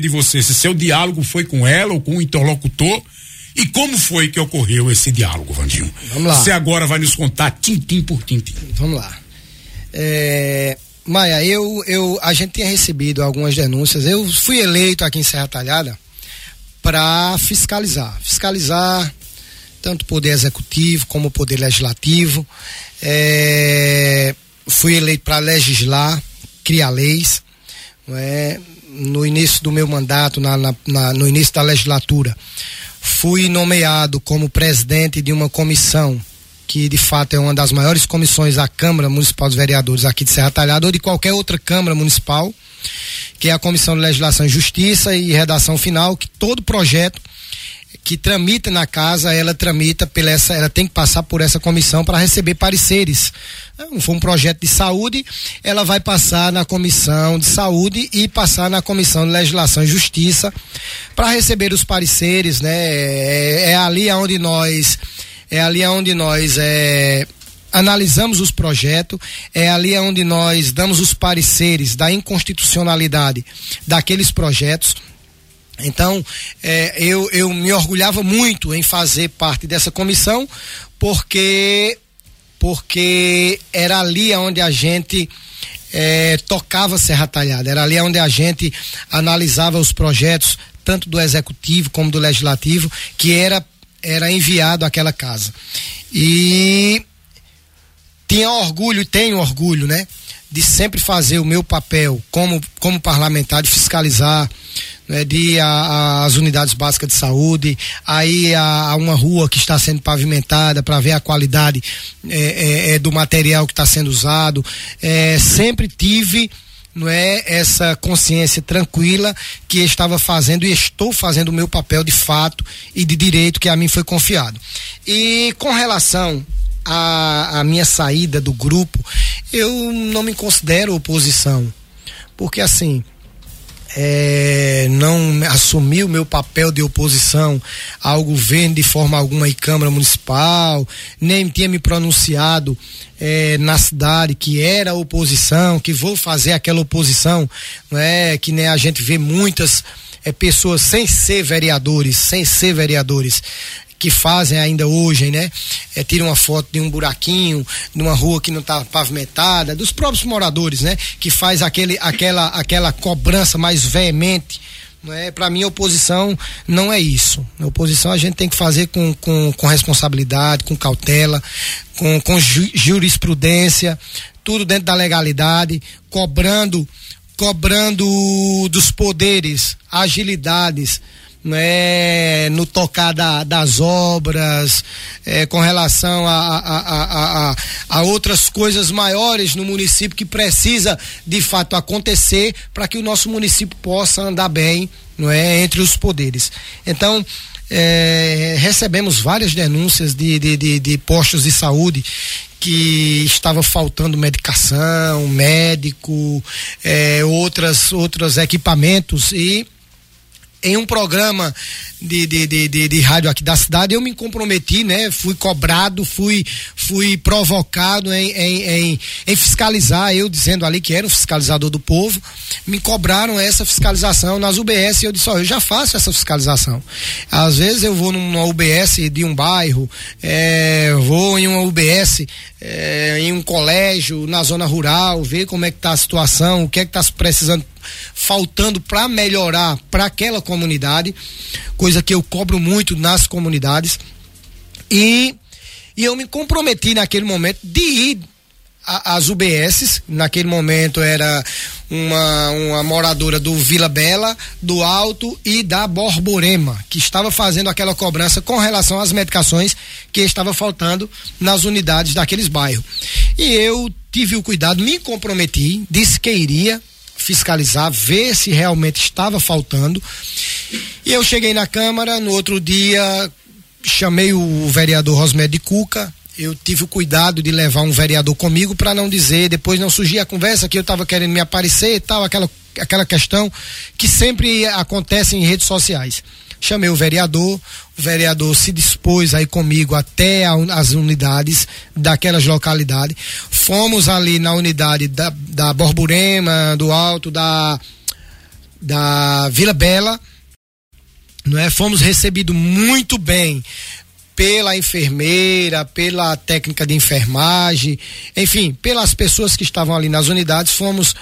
de você se seu diálogo foi com ela ou com o interlocutor e como foi que ocorreu esse diálogo, Vandinho? Vamos lá. Você agora vai nos contar tintim por tintim. Vamos lá. É, Maia, eu, eu, a gente tinha recebido algumas denúncias. Eu fui eleito aqui em Serra Talhada para fiscalizar. Fiscalizar tanto o poder executivo como o poder legislativo. É, fui eleito para legislar, criar leis. É, no início do meu mandato, na, na, na, no início da legislatura, fui nomeado como presidente de uma comissão que de fato é uma das maiores comissões da Câmara Municipal dos Vereadores aqui de Serra Talhada ou de qualquer outra Câmara Municipal, que é a Comissão de Legislação e Justiça e Redação Final, que todo projeto que tramita na casa, ela tramita pela essa, ela tem que passar por essa comissão para receber pareceres. Se for um projeto de saúde, ela vai passar na comissão de saúde e passar na comissão de legislação e justiça para receber os pareceres, né? É, é ali onde nós é ali onde nós é, analisamos os projetos, é ali onde nós damos os pareceres da inconstitucionalidade daqueles projetos. Então, é, eu, eu me orgulhava muito em fazer parte dessa comissão, porque, porque era ali onde a gente é, tocava Serra Talhada, era ali onde a gente analisava os projetos, tanto do executivo como do legislativo, que era era enviado àquela casa. E tinha orgulho, tenho orgulho, né? De sempre fazer o meu papel como, como parlamentar, de fiscalizar, né, de ir às unidades básicas de saúde, aí a, a, uma rua que está sendo pavimentada para ver a qualidade é, é, é, do material que está sendo usado. É, sempre tive não é essa consciência tranquila que estava fazendo e estou fazendo o meu papel de fato e de direito que a mim foi confiado. E com relação à, à minha saída do grupo, eu não me considero oposição, porque assim é, não assumi o meu papel de oposição ao governo de forma alguma em Câmara Municipal, nem tinha me pronunciado é, na cidade que era oposição, que vou fazer aquela oposição, é? Que nem a gente vê muitas é, pessoas sem ser vereadores, sem ser vereadores, que fazem ainda hoje, né? É, uma foto de um buraquinho, de uma rua que não está pavimentada, dos próprios moradores, né? Que faz aquele, aquela, aquela cobrança mais veemente. É, para mim, oposição não é isso. A oposição a gente tem que fazer com, com, com responsabilidade, com cautela, com, com ju, jurisprudência, tudo dentro da legalidade, cobrando, cobrando dos poderes, agilidades, né, no tocar da, das obras, é, com relação a, a, a, a, outras coisas maiores no município que precisa de fato acontecer para que o nosso município possa andar bem, não é, entre os poderes. Então, é, recebemos várias denúncias de, de, de, de postos de saúde que estava faltando medicação, médico, é, outras, outros equipamentos e em um programa de, de, de, de, de rádio aqui da cidade, eu me comprometi, né? Fui cobrado, fui, fui provocado em, em, em, em fiscalizar, eu dizendo ali que era um fiscalizador do povo, me cobraram essa fiscalização nas UBS e eu disse, ó, eu já faço essa fiscalização. Às vezes eu vou numa UBS de um bairro, é, vou em uma UBS é, em um colégio, na zona rural, ver como é que tá a situação, o que é que está precisando faltando para melhorar para aquela comunidade, coisa que eu cobro muito nas comunidades. E, e eu me comprometi naquele momento de ir às UBSs, naquele momento era uma, uma moradora do Vila Bela, do Alto e da Borborema, que estava fazendo aquela cobrança com relação às medicações que estava faltando nas unidades daqueles bairros. E eu tive o cuidado, me comprometi, disse que iria fiscalizar, ver se realmente estava faltando. E eu cheguei na Câmara, no outro dia chamei o vereador Rosmédio Cuca, eu tive o cuidado de levar um vereador comigo para não dizer, depois não surgir a conversa que eu estava querendo me aparecer e tal, aquela, aquela questão que sempre acontece em redes sociais chamei o vereador, o vereador se dispôs aí comigo até a, as unidades daquelas localidades. Fomos ali na unidade da, da Borborema, do Alto, da da Vila Bela, não é? Fomos recebidos muito bem pela enfermeira, pela técnica de enfermagem, enfim, pelas pessoas que estavam ali nas unidades, fomos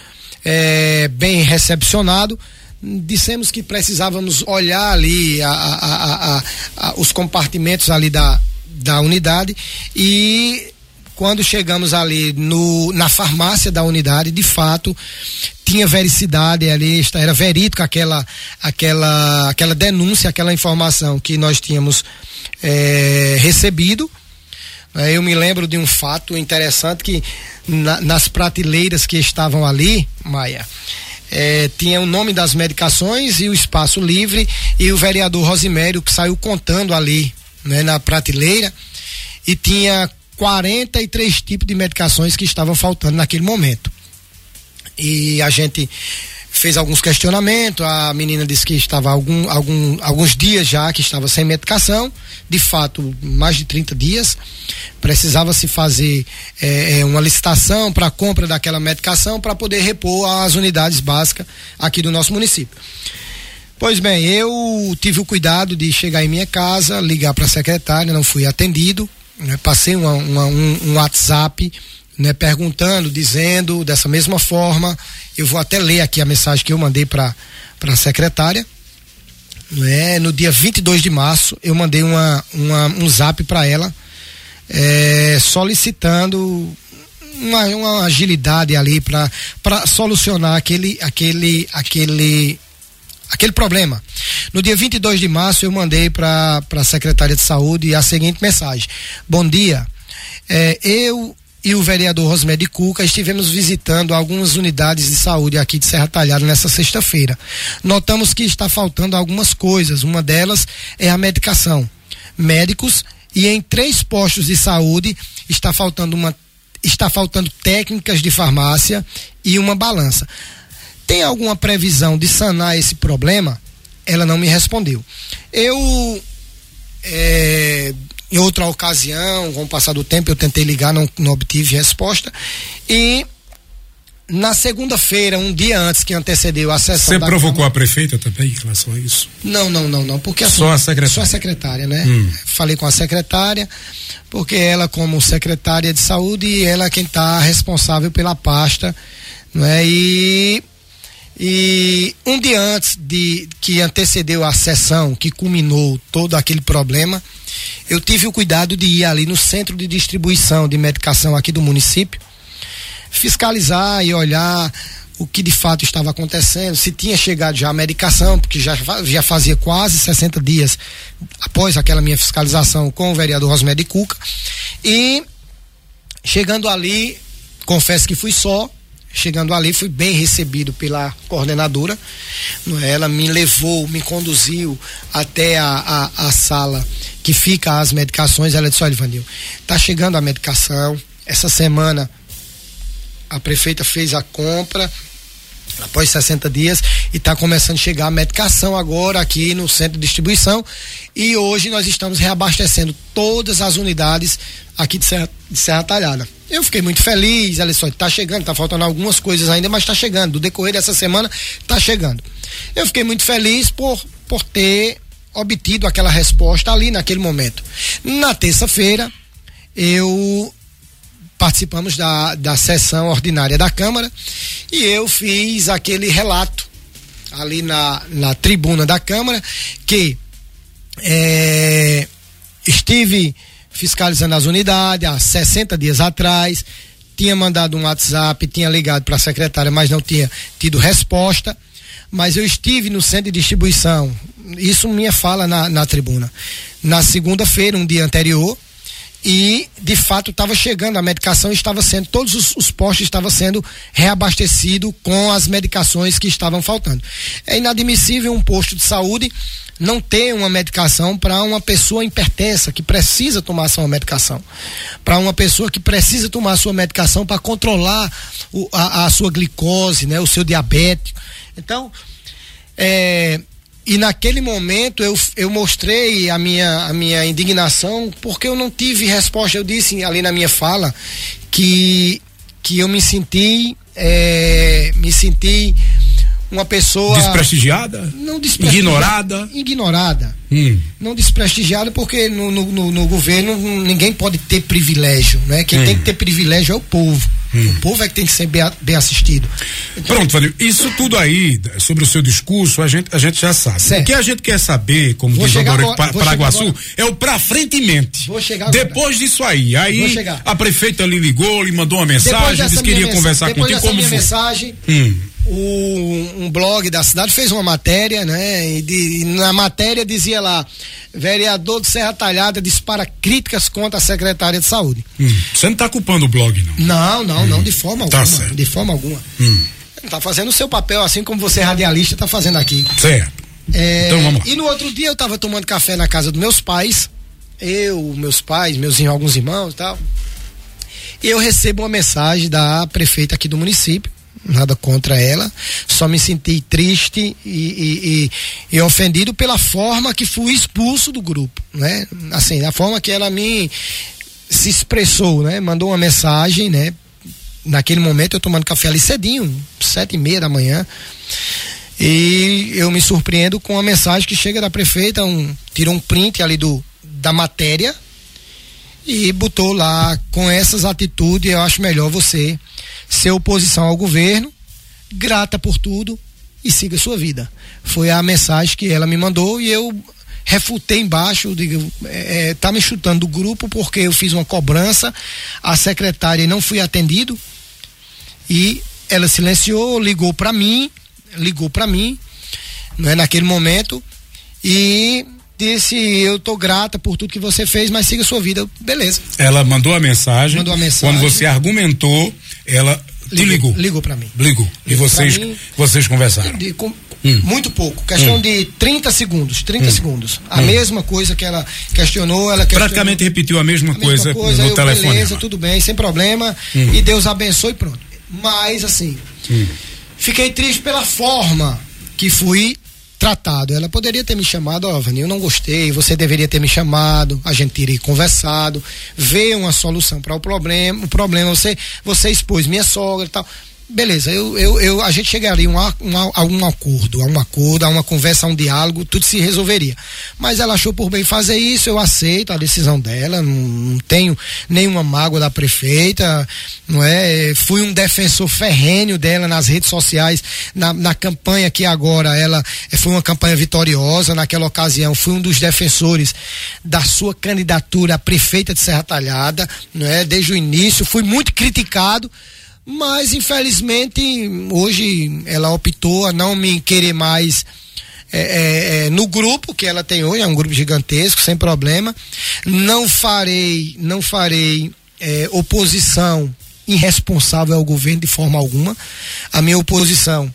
é, bem recepcionados. Dissemos que precisávamos olhar ali a, a, a, os compartimentos ali da, da unidade e quando chegamos ali no, na farmácia da unidade, de fato, tinha vericidade ali, era verídico aquela, aquela, aquela denúncia, aquela informação que nós tínhamos é, recebido. É, eu me lembro de um fato interessante que na, nas prateleiras que estavam ali, Maia, é, tinha o nome das medicações e o espaço livre e o vereador Rosimério que saiu contando ali né, na prateleira e tinha 43 tipos de medicações que estavam faltando naquele momento. E a gente fez alguns questionamentos, a menina disse que estava algum, algum, alguns dias já que estava sem medicação, de fato, mais de 30 dias. Precisava se fazer é, é uma licitação para a compra daquela medicação para poder repor as unidades básicas aqui do nosso município. Pois bem, eu tive o cuidado de chegar em minha casa, ligar para a secretária, não fui atendido, né? passei uma, uma, um, um WhatsApp né, perguntando, dizendo dessa mesma forma. Eu vou até ler aqui a mensagem que eu mandei para a secretária. Né, no dia 22 de março, eu mandei uma, uma um zap para ela, é, solicitando uma, uma agilidade ali para solucionar aquele, aquele, aquele, aquele problema. No dia 22 de março, eu mandei para a secretária de saúde a seguinte mensagem: Bom dia. É, eu e o vereador Rosmedio Cuca estivemos visitando algumas unidades de saúde aqui de Serra Talhada nessa sexta-feira. Notamos que está faltando algumas coisas. Uma delas é a medicação. Médicos e em três postos de saúde está faltando uma está faltando técnicas de farmácia e uma balança. Tem alguma previsão de sanar esse problema? Ela não me respondeu. Eu é, em outra ocasião, com o passar do tempo, eu tentei ligar, não, não obtive resposta. E na segunda-feira, um dia antes que antecedeu a sessão. Você provocou Câmara, a prefeita também em relação a isso? Não, não, não, não. Porque assim, só a secretária. Só a secretária, né? Hum. Falei com a secretária, porque ela, como secretária de saúde, ela é quem está responsável pela pasta, não é? E e um dia antes de que antecedeu a sessão, que culminou todo aquele problema, eu tive o cuidado de ir ali no centro de distribuição de medicação aqui do município, fiscalizar e olhar o que de fato estava acontecendo, se tinha chegado já a medicação, porque já, já fazia quase 60 dias após aquela minha fiscalização com o vereador Rosmédio Cuca. E chegando ali, confesso que fui só, Chegando ali, fui bem recebido pela coordenadora. É? Ela me levou, me conduziu até a, a, a sala que fica as medicações. Ela disse: Olha, Ivanil, tá chegando a medicação. Essa semana a prefeita fez a compra após 60 dias e está começando a chegar a medicação agora aqui no centro de distribuição e hoje nós estamos reabastecendo todas as unidades aqui de Serra, de Serra Talhada. Eu fiquei muito feliz, só está chegando, está faltando algumas coisas ainda, mas está chegando. Do decorrer dessa semana, está chegando. Eu fiquei muito feliz por, por ter obtido aquela resposta ali naquele momento. Na terça-feira, eu participamos da, da sessão ordinária da Câmara e eu fiz aquele relato ali na, na tribuna da Câmara que é, estive fiscalizando as unidades há 60 dias atrás, tinha mandado um WhatsApp, tinha ligado para a secretária, mas não tinha tido resposta. Mas eu estive no centro de distribuição, isso minha fala na, na tribuna, na segunda-feira, um dia anterior, e de fato estava chegando a medicação estava sendo todos os, os postos estavam sendo reabastecidos com as medicações que estavam faltando. É inadmissível um posto de saúde não ter uma medicação para uma pessoa hipertensa que precisa tomar sua medicação. Para uma pessoa que precisa tomar sua medicação para controlar o, a, a, sua glicose né o seu diabetes então é, e naquele momento eu, eu mostrei a minha, a minha indignação porque eu não tive resposta. Eu disse ali na minha fala que, que eu me senti, é, me senti uma pessoa. Desprestigiada? Não desprestigiada. Ignorada? Ignorada. Hum. Não desprestigiada porque no, no, no, no, governo ninguém pode ter privilégio, né? Quem hum. tem que ter privilégio é o povo. Hum. O povo é que tem que ser bem, bem assistido. Então, Pronto, Vanil, isso tudo aí, sobre o seu discurso, a gente, a gente já sabe. Certo. O que a gente quer saber, como vou diz o Dora Paraguaçu, é o pra frente e mente. Vou chegar Depois disso aí, aí a prefeita lhe ligou, lhe mandou uma mensagem, disse que queria conversar contigo. Como minha foi? mensagem, hum o, um blog da cidade fez uma matéria, né? E, de, e, na matéria dizia lá: vereador de Serra Talhada dispara críticas contra a secretária de saúde. Hum, você não está culpando o blog, não? Não, não, hum, não, de forma tá alguma. Certo. De forma alguma. Hum. Tá fazendo o seu papel, assim como você, radialista, está fazendo aqui. Certo. É, então vamos lá. E no outro dia eu estava tomando café na casa dos meus pais. Eu, meus pais, meus alguns irmãos e tal. E eu recebo uma mensagem da prefeita aqui do município nada contra ela, só me senti triste e, e, e, e, ofendido pela forma que fui expulso do grupo, né? Assim, da forma que ela me se expressou, né? Mandou uma mensagem, né? Naquele momento eu tomando café ali cedinho, sete e meia da manhã, e eu me surpreendo com a mensagem que chega da prefeita, um, tirou um print ali do, da matéria e botou lá com essas atitudes, eu acho melhor você ser oposição ao governo, grata por tudo e siga sua vida. Foi a mensagem que ela me mandou e eu refutei embaixo, digo, é, é, tá me chutando do grupo porque eu fiz uma cobrança, a secretária não fui atendido e ela silenciou, ligou para mim, ligou para mim, né, naquele momento e disse eu tô grata por tudo que você fez, mas siga sua vida, beleza. Ela mandou a mensagem. Mandou a mensagem. Quando você argumentou, ela te ligou. Ligou para mim. Ligou. E vocês, mim, vocês conversaram? De, com, hum. Muito pouco. Questão hum. de 30 segundos. 30 hum. segundos. A hum. mesma coisa que ela questionou, ela questionou, Praticamente repetiu a mesma, a coisa, mesma coisa no eu, telefone. Beleza, tudo bem, sem problema. Hum. E Deus abençoe pronto. Mas, assim, hum. fiquei triste pela forma que fui tratado. Ela poderia ter me chamado, ó, oh, eu não gostei, você deveria ter me chamado, a gente teria conversado, ver uma solução para o problema, o problema você, você expôs minha sogra e tal beleza, eu, eu, eu, a gente chegaria um, um, a um acordo, a um acordo, a uma conversa, a um diálogo, tudo se resolveria. Mas ela achou por bem fazer isso, eu aceito a decisão dela, não, não tenho nenhuma mágoa da prefeita, não é? Fui um defensor ferrêneo dela nas redes sociais, na, na campanha que agora ela foi uma campanha vitoriosa, naquela ocasião fui um dos defensores da sua candidatura a prefeita de Serra Talhada, não é? Desde o início, fui muito criticado, mas infelizmente hoje ela optou a não me querer mais é, é, é, no grupo que ela tem hoje, é um grupo gigantesco, sem problema. Não farei, não farei é, oposição irresponsável ao governo de forma alguma. A minha oposição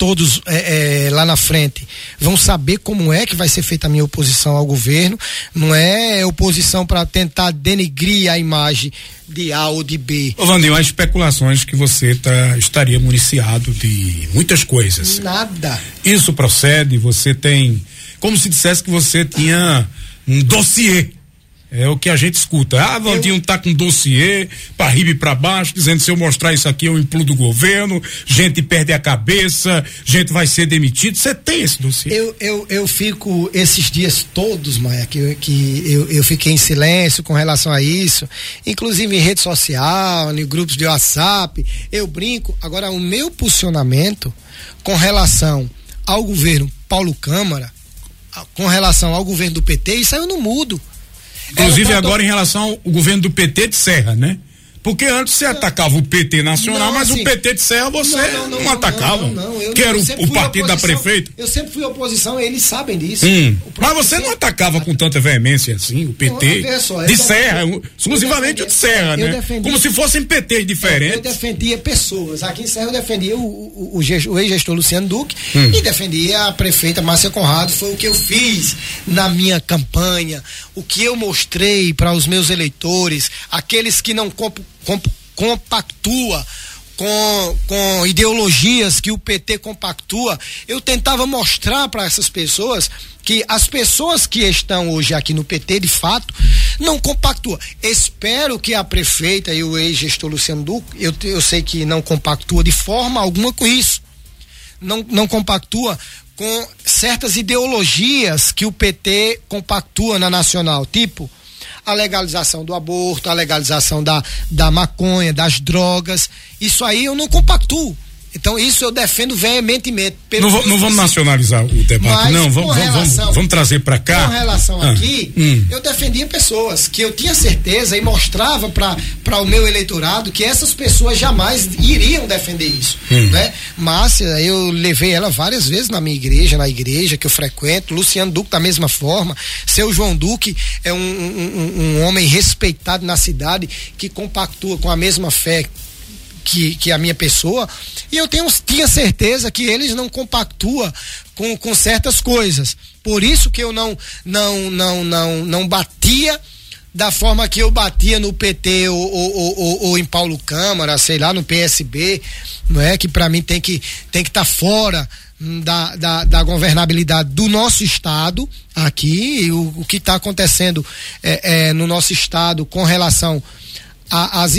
todos é, é, lá na frente vão saber como é que vai ser feita a minha oposição ao governo. Não é oposição para tentar denegrir a imagem de A ou de B. Ô Vandinho, há especulações que você tá, estaria municiado de muitas coisas. Nada. Isso procede, você tem. Como se dissesse que você tinha um dossiê é o que a gente escuta. Ah, Vandinho eu... tá com dossiê para riba e para baixo, dizendo se eu mostrar isso aqui eu implodo o governo, gente perde a cabeça, gente vai ser demitido. Você tem esse dossiê? Eu, eu, eu fico esses dias todos, Maia, que, que eu, eu fiquei em silêncio com relação a isso, inclusive em rede social, em grupos de WhatsApp, eu brinco. Agora, o meu posicionamento com relação ao governo Paulo Câmara, com relação ao governo do PT, isso aí eu não mudo. Inclusive agora em relação ao governo do PT de Serra, né? Porque antes você atacava o PT nacional, não, mas assim, o PT de Serra você não, não, não atacava. Não, que era o, o partido da prefeita. Eu sempre fui oposição, eles sabem disso. Hum. Mas você não atacava com tanta veemência assim, o PT. Só, de Serra, exclusivamente o de Serra, né? Defendia, Como se fossem PTs diferentes. Eu defendia pessoas. Aqui em Serra eu defendia o, o, o, o ex-gestor Luciano Duque hum. e defendia a prefeita Márcia Conrado. Foi o que eu fiz na minha campanha, o que eu mostrei para os meus eleitores, aqueles que não compactua com, com ideologias que o PT compactua, eu tentava mostrar para essas pessoas que as pessoas que estão hoje aqui no PT, de fato, não compactua. Espero que a prefeita e o ex-gestor Luciano Duque, eu, eu sei que não compactua de forma alguma com isso. não, não compactua com certas ideologias que o PT compactua na nacional, tipo a legalização do aborto, a legalização da, da maconha, das drogas. Isso aí eu não compactuo. Então, isso eu defendo veementemente. Não, não, vamos nacionalizar o debate, não. Vamos, relação, vamos, vamos, trazer para cá. Com relação ah, aqui, hum. eu defendia pessoas que eu tinha certeza e mostrava para o meu eleitorado que essas pessoas jamais iriam defender isso. Hum. Né? Márcia, eu levei ela várias vezes na minha igreja, na igreja que eu frequento. Luciano Duque, da mesma forma. Seu João Duque é um, um, um homem respeitado na cidade que compactua com a mesma fé que, que a minha pessoa, e eu tenho, tinha certeza que eles não compactua com, com certas coisas. Por isso que eu não, não, não, não, não batia da forma que eu batia no PT ou, ou, ou, ou, em Paulo Câmara, sei lá, no PSB, não é? Que para mim tem que tem que estar tá fora da, da, da, governabilidade do nosso estado aqui, o, o que está acontecendo é, é, no nosso estado com relação a, as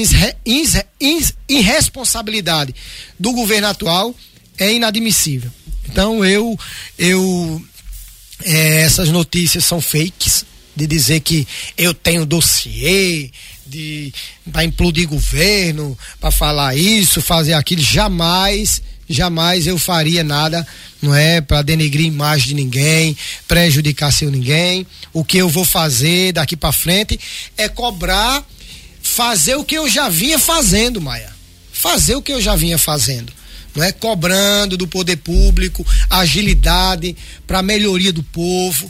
irresponsabilidade do governo atual é inadmissível. Então eu eu é, essas notícias são fakes de dizer que eu tenho dossiê de para implodir governo, para falar isso, fazer aquilo, jamais, jamais eu faria nada, não é, para denegrir imagem de ninguém, prejudicar seu ninguém. O que eu vou fazer daqui para frente é cobrar fazer o que eu já vinha fazendo, Maia. Fazer o que eu já vinha fazendo. Não é cobrando do poder público agilidade para melhoria do povo.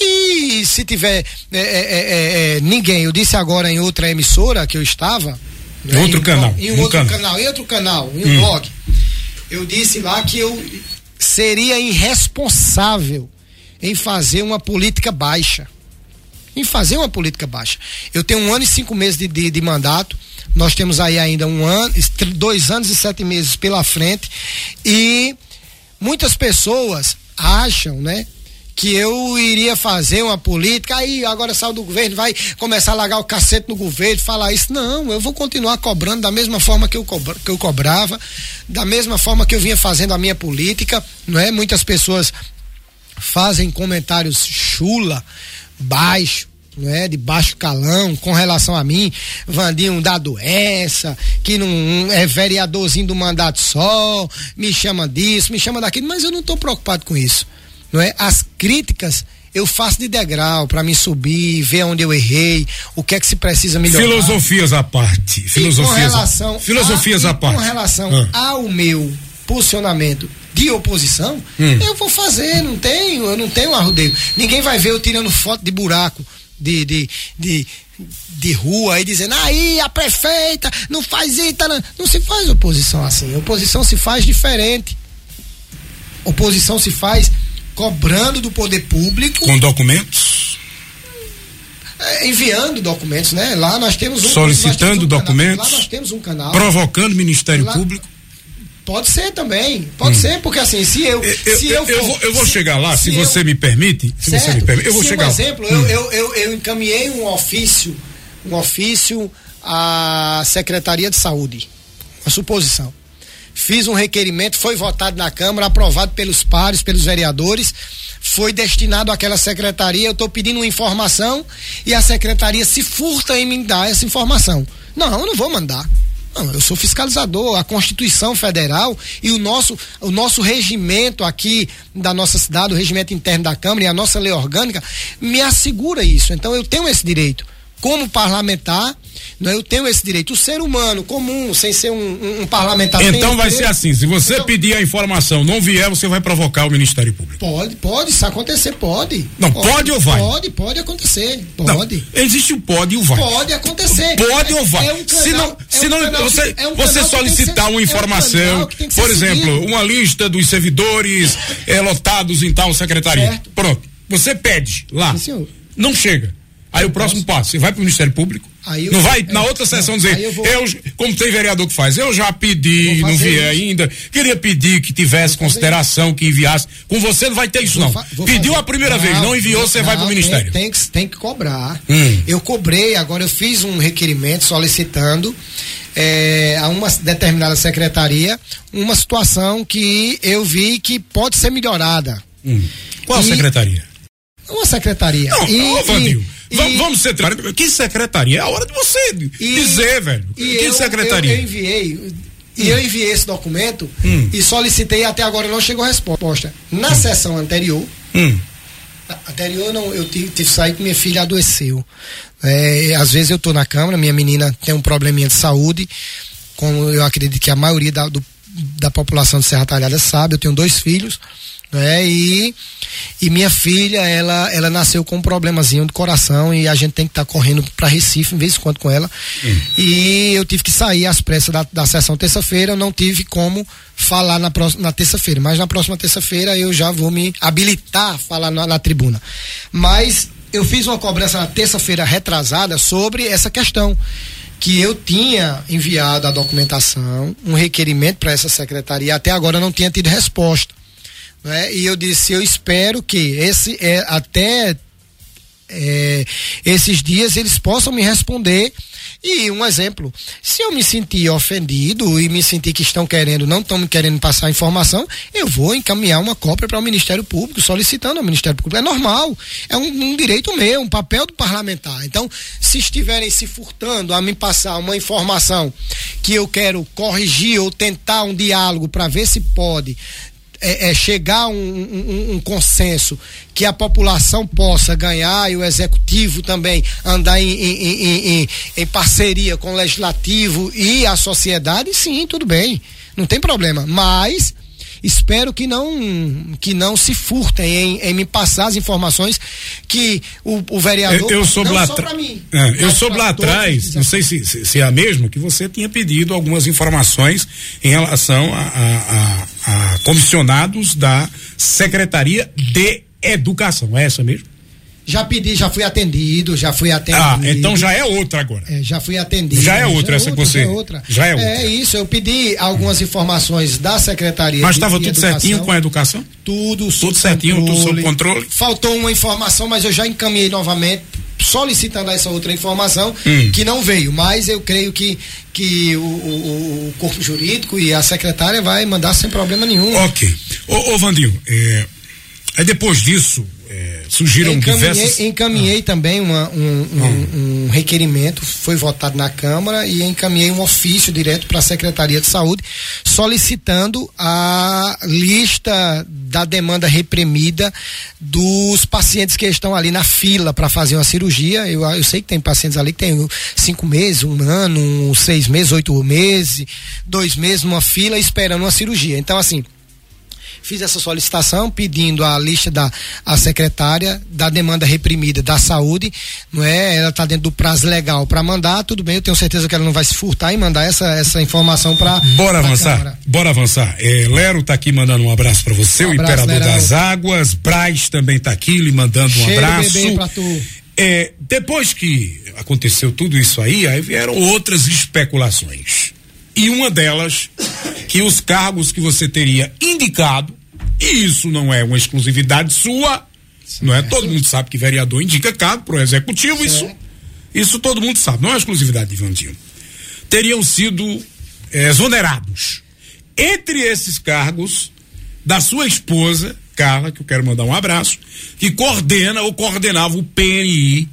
E se tiver é é, é, é, é, ninguém, eu disse agora em outra emissora que eu estava. Né, outro em, canal. Em um outro canal. canal, em outro canal, em um hum. blog. Eu disse lá que eu seria irresponsável em fazer uma política baixa em fazer uma política baixa. Eu tenho um ano e cinco meses de, de, de mandato. Nós temos aí ainda um ano, dois anos e sete meses pela frente. E muitas pessoas acham, né? que eu iria fazer uma política, aí agora saiu do governo, vai começar a largar o cacete no governo, falar isso. Não, eu vou continuar cobrando da mesma forma que eu, cobra, que eu cobrava, da mesma forma que eu vinha fazendo a minha política, não é? Muitas pessoas fazem comentários chula, baixo, não é, de baixo calão com relação a mim, Vandinho da doença, que não é vereadorzinho do mandato só, me chama disso, me chama daquilo, mas eu não estou preocupado com isso, não é? As críticas eu faço de degrau para me subir, ver onde eu errei, o que é que se precisa melhorar. Filosofias à parte, filosofias, com relação filosofias a, à parte. Com relação ah. ao meu posicionamento de oposição, hum. eu vou fazer, não tenho, eu não tenho arrudeio. Ninguém vai ver eu tirando foto de buraco de, de, de, de rua aí dizendo aí a prefeita não faz isso, não. não se faz oposição assim. Oposição se faz diferente. Oposição se faz cobrando do poder público. Com documentos? É, enviando documentos, né? Lá nós temos um. Solicitando um documentos. Canal. Lá nós temos um canal. Provocando o Ministério lá, Público. Pode ser também, pode hum. ser, porque assim, se eu. eu se eu, eu, eu, vou, eu vou se, chegar lá, se, se você eu, me permite. Se certo, você me permite, eu vou se chegar um exemplo, hum. eu, eu, eu, encaminhei um ofício, um ofício à Secretaria de Saúde, uma suposição. Fiz um requerimento, foi votado na Câmara, aprovado pelos pares, pelos vereadores, foi destinado àquela secretaria. Eu estou pedindo uma informação e a secretaria se furta em me dar essa informação. Não, eu não vou mandar. Não, eu sou fiscalizador, a Constituição Federal e o nosso, o nosso regimento aqui da nossa cidade, o regimento interno da Câmara e a nossa lei orgânica me assegura isso. Então eu tenho esse direito. Como parlamentar, não, é? eu tenho esse direito. O ser humano comum, sem ser um, um, um parlamentar. Então vai direito. ser assim: se você então, pedir a informação, não vier, você vai provocar o Ministério Público. Pode, pode, isso acontecer, pode. Não, pode, pode ou vai? Pode, pode acontecer. Pode. Não, existe o pode e o vai. Pode acontecer. Pode é, ou vai. É um canal, se não, é se não você, é um você solicitar ser, uma informação, por exemplo, seguido. uma lista dos servidores é, lotados em tal secretaria. Certo. Pronto. Você pede lá. Sim, não chega. Aí eu o próximo passo, você vai para o Ministério Público. Eu, não vai na outra sessão não, dizer, eu, vou, eu, como tem vereador que faz, eu já pedi, não vi ainda, queria pedir que tivesse consideração, que enviasse. Com você não vai ter isso, não. Pediu a primeira não, vez, não enviou, você vai para o Ministério. Tem, tem, que, tem que cobrar. Hum. Eu cobrei, agora eu fiz um requerimento solicitando é, a uma determinada secretaria uma situação que eu vi que pode ser melhorada. Hum. Qual e, secretaria? Uma secretaria. Não, e, Vandil, e, vamos, ser Que secretaria? É a hora de você dizer, velho. que eu, secretaria? Eu, eu enviei e eu enviei esse documento hum. e solicitei até agora não chegou resposta. Na hum. sessão anterior, hum. anterior não, eu tive, tive que sair que minha filha adoeceu. É, às vezes eu estou na Câmara, minha menina tem um probleminha de saúde, como eu acredito que a maioria da, do, da população de Serra Talhada sabe, eu tenho dois filhos né? E, e minha filha, ela, ela nasceu com um problemazinho do coração e a gente tem que estar tá correndo para Recife, em vez em quando com ela. Hum. E eu tive que sair às pressas da, da sessão terça-feira, eu não tive como falar na, próxima, na terça-feira, mas na próxima terça-feira eu já vou me habilitar a falar na, na tribuna. Mas eu fiz uma cobrança na terça-feira retrasada sobre essa questão que eu tinha enviado a documentação, um requerimento para essa secretaria, até agora não tinha tido resposta. Né? E eu disse, eu espero que esse é até é, esses dias eles possam me responder. E um exemplo, se eu me sentir ofendido e me sentir que estão querendo, não estão me querendo passar informação, eu vou encaminhar uma cópia para o Ministério Público, solicitando ao Ministério Público. É normal, é um, um, direito meu, um papel do parlamentar. Então, se estiverem se furtando a me passar uma informação que eu quero corrigir ou tentar um diálogo para ver se pode é, é, chegar a um, um, um, consenso que a população possa ganhar e o executivo também andar em, em, em, em, parceria com o legislativo e a sociedade, sim, tudo bem, não tem problema. Mas espero que não que não se furtem em, em me passar as informações que o, o vereador eu, eu soube lá, é, eu soube lá atrás não sei se, se, se, é a mesma que você tinha pedido algumas informações em relação a, a, a, a comissionados da Secretaria de Educação. É essa mesmo já pedi, já fui atendido, já fui atendido. Ah, então já é outra agora. É, já fui atendido. Já é outra essa outra, que você. Já é outra. Já é outra. É isso, eu pedi algumas informações da secretaria. Mas estava tudo educação, certinho com a educação? Tudo, tudo certinho, controle. tudo sob controle. Faltou uma informação, mas eu já encaminhei novamente solicitando essa outra informação hum. que não veio, mas eu creio que que o, o, o, corpo jurídico e a secretária vai mandar sem problema nenhum. Ok. Ô, ô Vandinho, é, aí depois disso, é, surgiram encaminhei, diversas. Encaminhei ah. também uma, um, um, ah. um, requerimento, foi votado na Câmara e encaminhei um ofício direto para a Secretaria de Saúde solicitando a lista da demanda reprimida dos pacientes que estão ali na fila para fazer uma cirurgia. Eu, eu sei que tem pacientes ali que tem cinco meses, um ano, seis meses, oito meses, dois meses numa fila esperando uma cirurgia. Então, assim fiz essa solicitação pedindo a lista da a secretária da demanda reprimida da saúde, não é? Ela está dentro do prazo legal para mandar, tudo bem, eu tenho certeza que ela não vai se furtar e mandar essa, essa informação para Bora avançar. Bora avançar. É, Lero tá aqui mandando um abraço para você, um o abraço, imperador Lerão. das águas, Braz também tá aqui lhe mandando um Cheiro abraço. Bebê pra tu. É, depois que aconteceu tudo isso aí, aí vieram outras especulações. E uma delas, que os cargos que você teria indicado, e isso não é uma exclusividade sua, certo. não é? Todo mundo sabe que vereador indica cargo para o executivo, isso, isso todo mundo sabe, não é exclusividade de Vandinho. Teriam sido é, exonerados. Entre esses cargos, da sua esposa, Carla, que eu quero mandar um abraço, que coordena ou coordenava o PNI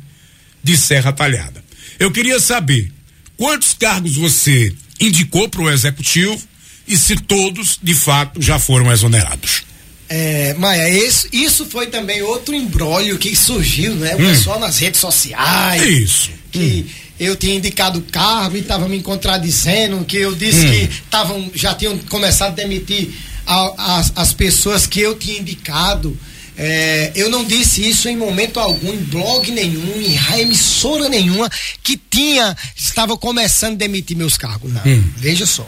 de Serra Talhada. Eu queria saber quantos cargos você indicou para o executivo e se todos, de fato, já foram exonerados. É, Maia, isso, isso foi também outro embrólio que surgiu, né? O hum. pessoal nas redes sociais. Isso. Que hum. eu tinha indicado o cargo e estava me contradizendo, que eu disse hum. que tavam, já tinham começado a demitir a, as, as pessoas que eu tinha indicado. É, eu não disse isso em momento algum, em blog nenhum, em emissora nenhuma, que tinha, estava começando a demitir meus cargos. Não, hum. veja só.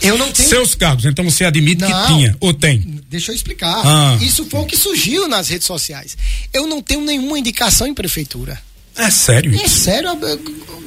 Eu não tenho. Seus cargos, então você admite não, que tinha, ou tem? Deixa eu explicar. Ah. Isso foi o que surgiu nas redes sociais. Eu não tenho nenhuma indicação em prefeitura. É sério É sério.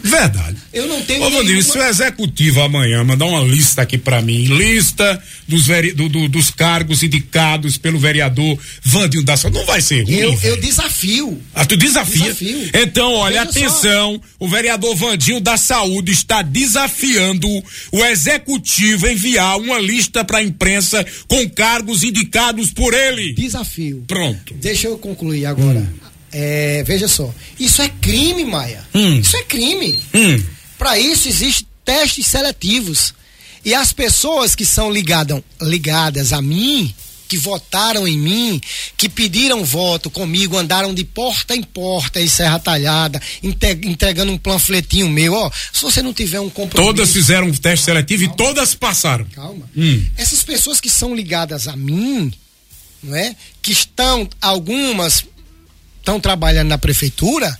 Verdade. Eu não tenho. Ô, Vandinho, nenhuma- se o executivo amanhã mandar uma lista aqui pra mim, lista dos, veri- do- do- dos cargos indicados pelo vereador Vandinho da Saúde, não vai ser ruim. Eu, eu desafio. Ah, tu desafia. Desafio. Então, olha, Veja só. atenção, o vereador Vandinho da Saúde está desafiando o executivo a enviar uma lista pra imprensa com cargos indicados por ele. Desafio. Pronto. Deixa eu concluir agora. É, veja só. Isso é crime, Maia. Hum. Isso é crime. Hum. Para isso existem testes seletivos. E as pessoas que são ligadas, ligadas a mim, que votaram em mim, que pediram voto comigo, andaram de porta em porta em Serra Talhada, entregando um panfletinho meu, ó, se você não tiver um compromisso... Todas fizeram um teste seletivo e todas passaram. Calma. Hum. Essas pessoas que são ligadas a mim, não é? Que estão, algumas estão trabalhando na prefeitura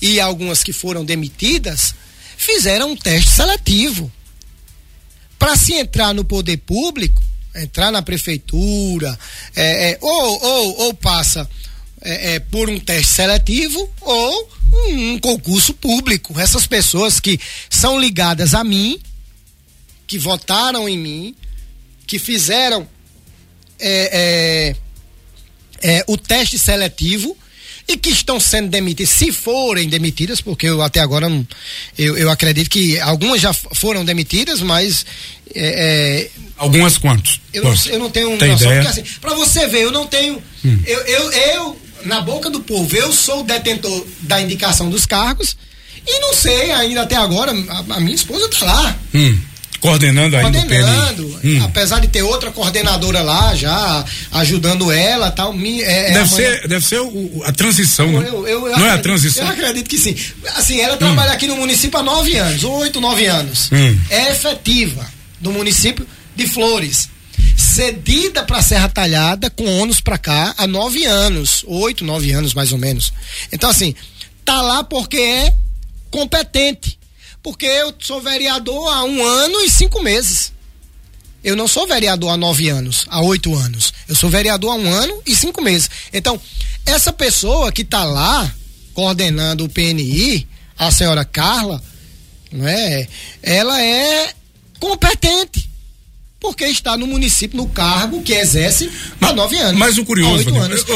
e algumas que foram demitidas, fizeram um teste seletivo. Para se entrar no poder público, entrar na prefeitura, é, é, ou, ou, ou passa é, é, por um teste seletivo ou um, um concurso público. Essas pessoas que são ligadas a mim, que votaram em mim, que fizeram é, é, é, o teste seletivo e que estão sendo demitidas, se forem demitidas, porque eu até agora não, eu, eu acredito que algumas já foram demitidas, mas é, é, Algumas quantos? eu, não, eu não tenho Tem noção? Hum. assim, pra você ver, eu não tenho, eu, eu, eu, na boca do povo, eu sou o detentor da indicação dos cargos e não sei ainda até agora, a, a minha esposa tá lá, Hum. Coordenando ainda coordenando. Hum. apesar de ter outra coordenadora lá já ajudando ela tal. Me, é, é Deve, ser, deve ser o- a transição, né? eu, eu, eu Não é a transição? Eu acredito que sim. Assim, ela trabalha aqui no município há nove anos, oito, nove anos. Hum. É efetiva do município de Flores. Cedida para Serra Talhada com ônus para cá há nove anos, oito, nove anos mais ou menos. Então, assim, tá lá porque é competente. Porque eu sou vereador há um ano e cinco meses. Eu não sou vereador há nove anos, há oito anos. Eu sou vereador há um ano e cinco meses. Então, essa pessoa que está lá coordenando o PNI, a senhora Carla, não é? Ela é competente. Porque está no município, no cargo que exerce há nove anos. Mas o curioso,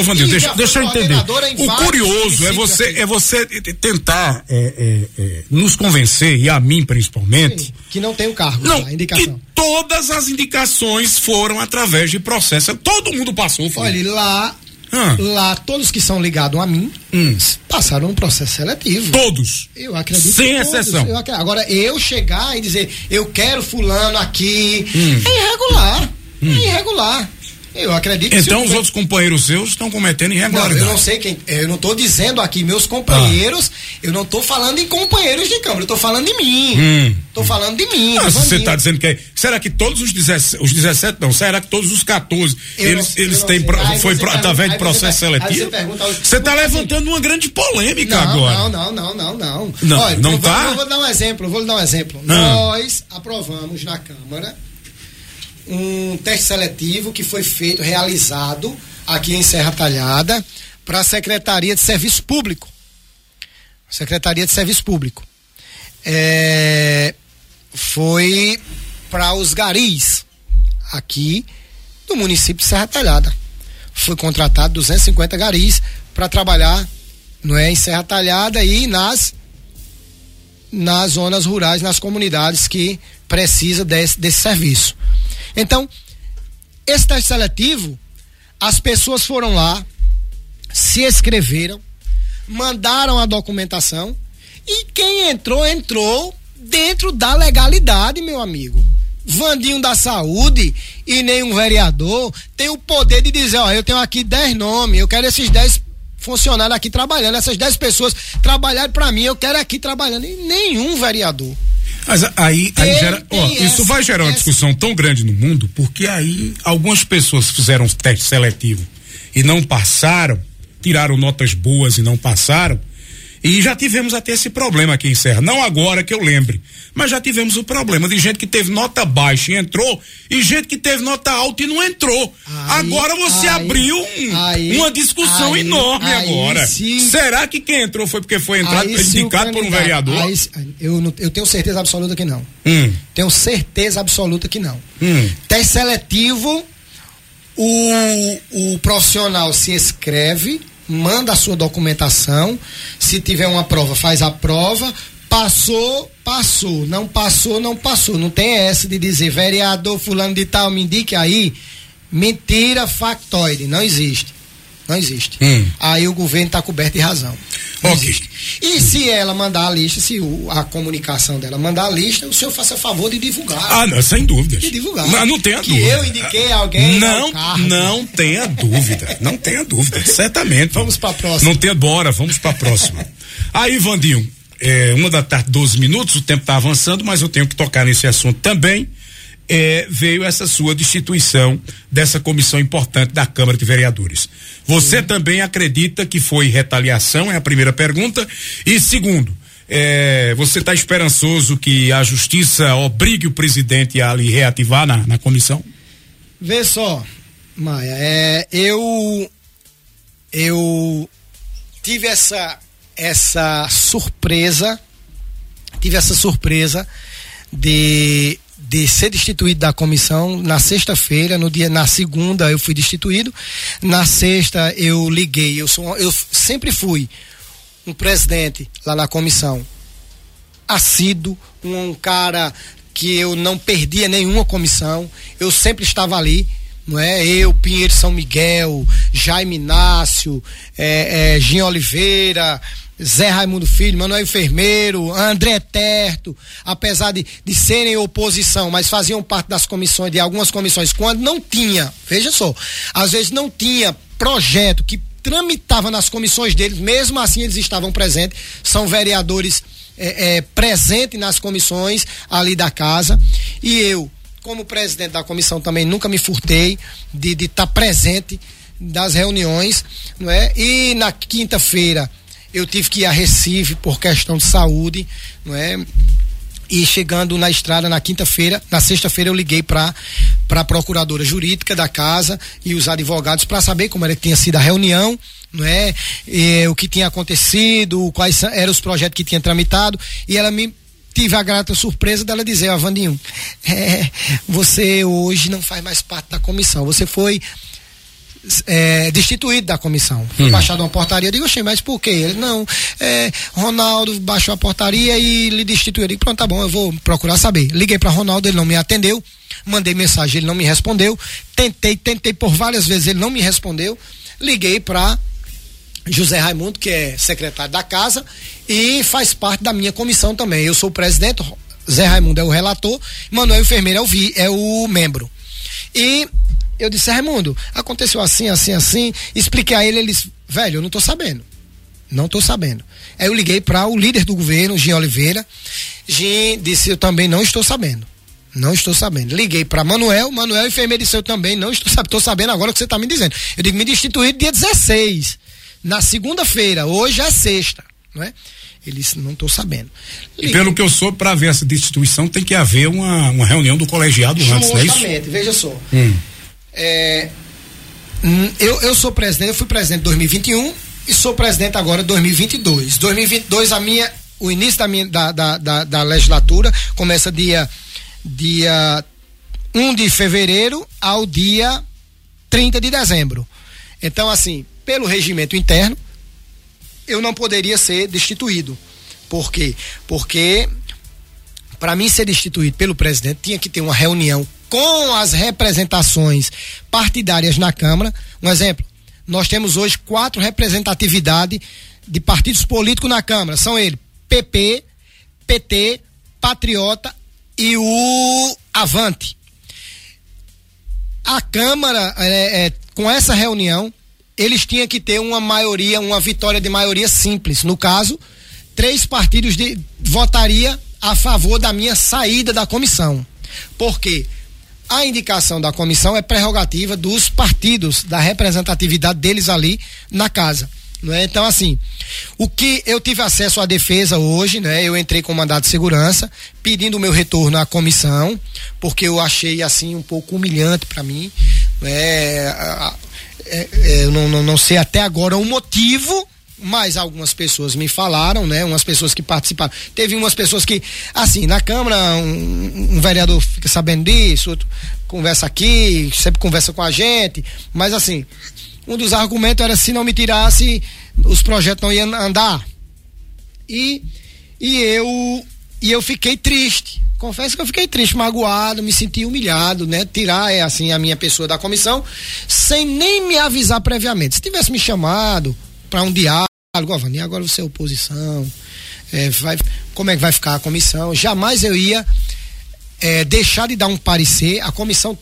Vandinho, deixa, deixa eu entender. O curioso é municípios você, aqui. é você tentar é, é, é, nos convencer, e a mim principalmente, Sim, que não tem o cargo, não, a indicação. que todas as indicações foram através de processo. Todo mundo passou, foi. Olha, lá, Ah. lá, todos que são ligados a mim Hum. passaram um processo seletivo. Todos. Eu acredito Sem que todos. exceção. Eu acredito. Agora, eu chegar e dizer, eu quero fulano aqui, Hum. é irregular. É irregular. Eu acredito Então os outros companheiros seus estão cometendo Não, eu irregularidade. não sei quem. Eu não estou dizendo aqui meus companheiros. Ah. Eu não estou falando em companheiros de câmara. Eu estou falando de mim. Hum. Estou falando de mim. Ah, se você está dizendo que é. Será que todos os 17, os 17 não? Será que todos os 14 Eu eles, não- eles têm. pro- Aí foi pergunta- através de processo você seletivo? Você está levantando uma grande polêmica Não, agora. não, não, não, não, não. Não, Olha, não eu vou- tá? Eu vou dar um exemplo, vou lhe dar um exemplo. Ah. Nós aprovamos na Câmara um teste seletivo que foi feito, realizado aqui em Serra Talhada para a Secretaria de Serviço Público. Secretaria de Serviço Público. É, foi para os garis aqui do município de Serra Talhada. Foi contratado 250 garis para trabalhar não é, em Serra Talhada e nas nas zonas rurais, nas comunidades que precisa desse, desse serviço. Então, esse teste seletivo, as pessoas foram lá, se inscreveram, mandaram a documentação e quem entrou, entrou dentro da legalidade, meu amigo. Vandinho da Saúde e nenhum vereador tem o poder de dizer, ó, eu tenho aqui 10 nomes, eu quero esses 10 funcionários aqui trabalhando, essas 10 pessoas trabalharem para mim, eu quero aqui trabalhando. E nenhum vereador. Mas aí, aí gera, ó, isso essa- vai gerar uma essa- discussão tão grande no mundo, porque aí algumas pessoas fizeram os testes seletivos e não passaram, tiraram notas boas e não passaram. E já tivemos até esse problema aqui em Serra. Não agora que eu lembre, mas já tivemos o problema de gente que teve nota baixa e entrou, e gente que teve nota alta e não entrou. Aí, agora você aí, abriu um, aí, uma discussão enorme agora. Se, Será que quem entrou foi porque foi entrado, indicado por um vereador? eu, eu tenho certeza absoluta que não. Hum. Tenho certeza absoluta que não. Hum. Teste seletivo, o, o profissional se inscreve manda a sua documentação. Se tiver uma prova, faz a prova. Passou, passou. Não passou, não passou. Não tem essa de dizer, vereador fulano de tal, me indique aí. Mentira factoide. Não existe. Não existe. Hum. Aí o governo está coberto de razão. Ok. E se ela mandar a lista, se o, a comunicação dela mandar a lista, o senhor faça favor de divulgar. Ah, não, sem dúvida. De divulgar. Não, não tenha que dúvida. eu indiquei alguém. Não, não tenha dúvida. Não tenha dúvida. Certamente. Vamos para a próxima. Não tenha, bora, vamos para a próxima. Aí, Vandinho, é, uma da tarde, 12 minutos, o tempo está avançando, mas eu tenho que tocar nesse assunto também é, veio essa sua destituição dessa comissão importante da Câmara de Vereadores. Você Sim. também acredita que foi retaliação? É a primeira pergunta. E segundo, é, você está esperançoso que a justiça obrigue o presidente a lhe reativar na, na comissão? Vê só, Maia, é, eu eu tive essa essa surpresa, tive essa surpresa de de ser destituído da comissão na sexta-feira, no dia na segunda eu fui destituído, na sexta eu liguei, eu sou eu sempre fui um presidente lá na comissão assíduo, um cara que eu não perdia nenhuma comissão, eu sempre estava ali, não é? Eu, Pinheiro São Miguel, Jaime Inácio, é, é, Gin Oliveira, Zé Raimundo Filho, Manuel Enfermeiro, André Terto, apesar de, de serem oposição, mas faziam parte das comissões, de algumas comissões, quando não tinha, veja só, às vezes não tinha projeto que tramitava nas comissões deles, mesmo assim eles estavam presentes, são vereadores é, é, presentes nas comissões ali da casa, e eu, como presidente da comissão, também nunca me furtei de estar tá presente das reuniões, não é? E na quinta-feira, eu tive que ir a Recife por questão de saúde, não é? E chegando na estrada na quinta-feira, na sexta-feira eu liguei para para a procuradora jurídica da casa e os advogados para saber como era que tinha sido a reunião, não é? E, o que tinha acontecido, quais eram os projetos que tinha tramitado, e ela me tive a grata surpresa dela dizer, ó, é, você hoje não faz mais parte da comissão, você foi é, destituído da comissão. Foi hum. baixada uma portaria. Eu digo, oxe, mas por quê? Ele, não, é, Ronaldo baixou a portaria e lhe destituiu. Eu digo, pronto, tá bom, eu vou procurar saber. Liguei para Ronaldo, ele não me atendeu. Mandei mensagem, ele não me respondeu. Tentei, tentei por várias vezes, ele não me respondeu. Liguei para José Raimundo, que é secretário da casa e faz parte da minha comissão também. Eu sou o presidente, Zé Raimundo é o relator, Manuel Enfermeiro é o, vi, é o membro. E eu disse, Raimundo, aconteceu assim, assim, assim. Expliquei a ele, eles, velho, eu não tô sabendo. Não tô sabendo. Aí eu liguei para o líder do governo, Gin Oliveira. Gin disse, eu também não estou sabendo. Não estou sabendo. Liguei para Manuel, Manuel enfermeiro disse, eu também não estou sabendo. Estou sabendo agora o que você está me dizendo. Eu digo, me destituído dia 16. Na segunda-feira, hoje é sexta, não é? Eles não estão sabendo. E pelo que eu soube, para ver essa destituição, tem que haver uma, uma reunião do colegiado antes, não é isso? Exatamente, veja só. Hum. É, hum, eu, eu sou presidente, eu fui presidente em 2021 e sou presidente agora em 2022. 2022, a minha, o início da, minha, da, da, da, da legislatura começa dia, dia 1 de fevereiro ao dia 30 de dezembro. Então, assim, pelo regimento interno, eu não poderia ser destituído. Por quê? Porque para mim ser destituído pelo presidente tinha que ter uma reunião com as representações partidárias na Câmara. Um exemplo, nós temos hoje quatro representatividades de partidos políticos na Câmara. São eles PP, PT, Patriota e o Avante. A Câmara, é, é, com essa reunião, eles tinham que ter uma maioria, uma vitória de maioria simples. No caso, três partidos de, votaria a favor da minha saída da comissão. Por quê? A indicação da comissão é prerrogativa dos partidos, da representatividade deles ali na casa. Não é? Então, assim, o que eu tive acesso à defesa hoje, né? Eu entrei com mandado de segurança, pedindo o meu retorno à comissão, porque eu achei, assim, um pouco humilhante para mim. Né? É, é, eu não, não, não sei até agora o motivo mas algumas pessoas me falaram, né? Umas pessoas que participaram. Teve umas pessoas que, assim, na Câmara, um, um, vereador fica sabendo disso, outro conversa aqui, sempre conversa com a gente, mas assim, um dos argumentos era se não me tirasse, os projetos não iam andar. E, e eu e eu fiquei triste. Confesso que eu fiquei triste, magoado, me senti humilhado, né? Tirar é assim a minha pessoa da comissão sem nem me avisar previamente. Se tivesse me chamado para um diálogo, Govani, agora você é oposição, é, vai, como é que vai ficar a comissão? Jamais eu ia é, deixar de dar um parecer, a comissão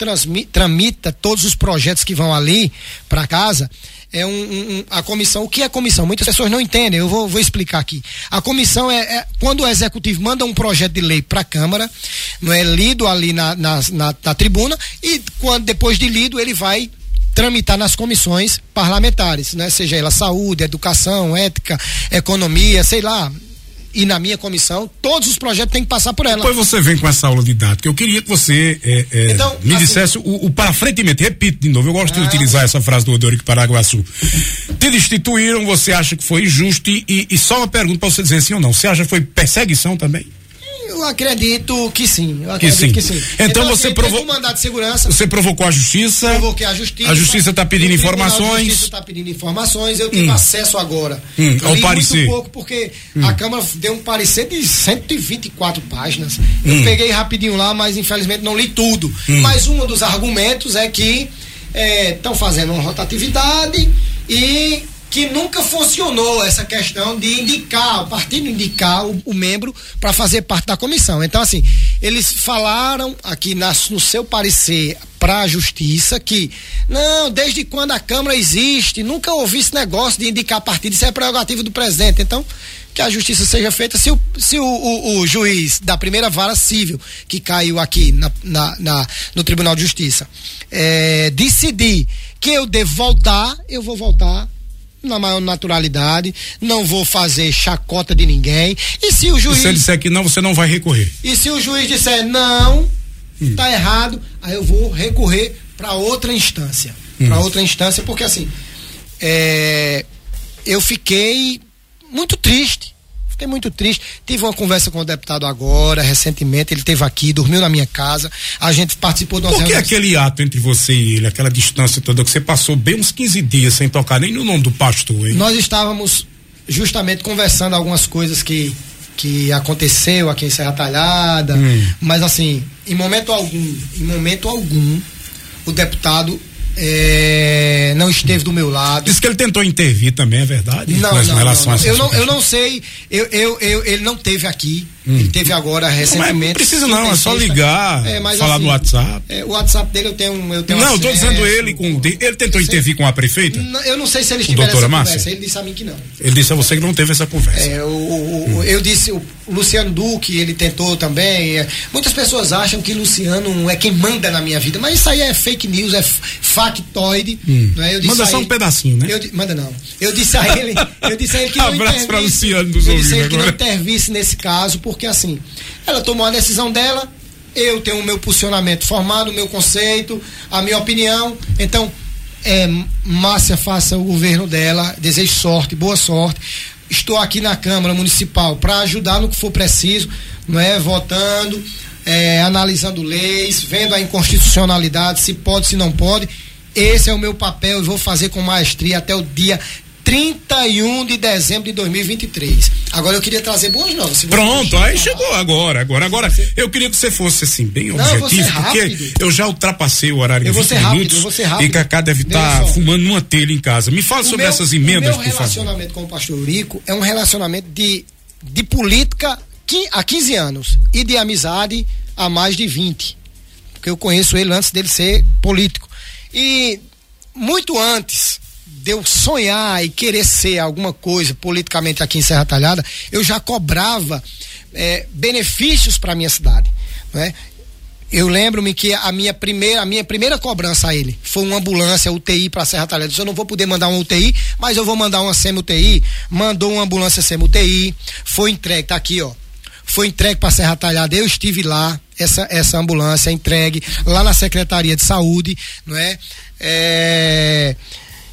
tramita todos os projetos que vão ali para casa. É um, um, a comissão, o que é comissão? Muitas pessoas não entendem, eu vou, vou explicar aqui. A comissão é, é, quando o executivo manda um projeto de lei para a Câmara, não é lido ali na, na, na, na tribuna, e quando depois de lido ele vai tramitar nas comissões parlamentares, né? Seja ela saúde, educação, ética, economia, sei lá, e na minha comissão, todos os projetos têm que passar por ela. Depois você vem com essa aula didática. Eu queria que você é, é, então, me assim, dissesse o, o para frente Repito de novo, eu gosto ah, de utilizar essa frase do Odorico Paraguaçu. Te destituíram, você acha que foi injusto e, e só uma pergunta para você dizer sim ou não. Você acha que foi perseguição também? Eu acredito que sim. Eu acredito que sim. Que sim. Então, então você assim, provocou. mandado de segurança. Você provocou a justiça. Provoquei a justiça. A justiça está pedindo informações. A justiça está pedindo informações. Eu tive hum. acesso agora. Hum, ao parecer. muito pouco porque hum. a Câmara deu um parecer de 124 páginas. Eu hum. peguei rapidinho lá, mas infelizmente não li tudo. Hum. Mas um dos argumentos é que estão é, fazendo uma rotatividade e que nunca funcionou essa questão de indicar, o partido indicar o, o membro para fazer parte da comissão. Então, assim, eles falaram aqui na, no seu parecer para a justiça que, não, desde quando a Câmara existe, nunca ouvi esse negócio de indicar partido, isso é prerrogativa do presidente. Então, que a justiça seja feita se o, se o, o, o juiz da primeira vara civil que caiu aqui na, na, na no Tribunal de Justiça é, decidir que eu devo voltar, eu vou voltar na maior naturalidade, não vou fazer chacota de ninguém. E se o juiz. se ele disser que não, você não vai recorrer. E se o juiz disser não, hum. tá errado, aí eu vou recorrer para outra instância. Hum. Para outra instância, porque assim, é, eu fiquei muito triste Fiquei muito triste. Tive uma conversa com o deputado agora, recentemente. Ele esteve aqui, dormiu na minha casa. A gente participou de uma Por que aquele ato entre você e ele, aquela distância toda, que você passou bem uns 15 dias sem tocar nem no nome do pastor, hein? Nós estávamos justamente conversando algumas coisas que, que aconteceu aqui em Serra Talhada. Hum. Mas assim, em momento algum, em momento algum, o deputado é, não esteve do meu lado. Diz que ele tentou intervir também, é verdade? Não, não, não, não. Eu, não eu não sei, eu, eu, eu, ele não teve aqui, hum. ele teve agora recentemente. Não, precisa não, é só ligar, é, falar assim, no WhatsApp. É, o WhatsApp dele eu tenho, eu tenho Não, estou dizendo ele com, ele tentou intervir com a prefeita? eu não sei se ele tiveram essa Márcia? conversa, ele disse a mim que não. Ele disse a você que não teve essa conversa. É, o, o, hum. eu disse, o Luciano Duque, ele tentou também, é, muitas pessoas acham que Luciano é quem manda na minha vida, mas isso aí é fake news, é factoide. Hum. Né? manda só um pedacinho, né? Eu, manda não. Eu disse a ele, eu disse a ele que não Abraço para Luciano dos Eu disse a ele que não intervisse nesse caso, porque assim, ela tomou a decisão dela, eu tenho o meu posicionamento formado, o meu conceito, a minha opinião. Então, é, Márcia faça o governo dela, desejo sorte, boa sorte. Estou aqui na Câmara Municipal para ajudar no que for preciso, não é? Votando, é, analisando leis, vendo a inconstitucionalidade, se pode, se não pode esse é o meu papel e vou fazer com maestria até o dia 31 de dezembro de 2023. Agora eu queria trazer boas novas. Pronto, aí chegou agora, agora, agora. Eu queria que você fosse assim bem Não, objetivo, eu porque eu já ultrapassei o horário eu de 20 ser minutos rápido, eu ser rápido. e Cacá deve estar tá fumando uma telha em casa. Me fala o sobre meu, essas emendas, por favor. O relacionamento com o pastor Eurico é um relacionamento de, de política há 15 anos e de amizade há mais de 20. Porque eu conheço ele antes dele ser político. E muito antes de eu sonhar e querer ser alguma coisa politicamente aqui em Serra Talhada, eu já cobrava é, benefícios para minha cidade. Né? eu lembro-me que a minha primeira, a minha primeira cobrança a ele foi uma ambulância UTI para Serra Talhada. Eu não vou poder mandar uma UTI, mas eu vou mandar uma SEMI-UTI. Mandou uma ambulância SEMI-UTI, foi entregue, tá aqui, ó. Foi entregue para Serra Talhada. Eu estive lá, essa, essa ambulância entregue lá na Secretaria de Saúde, não é? é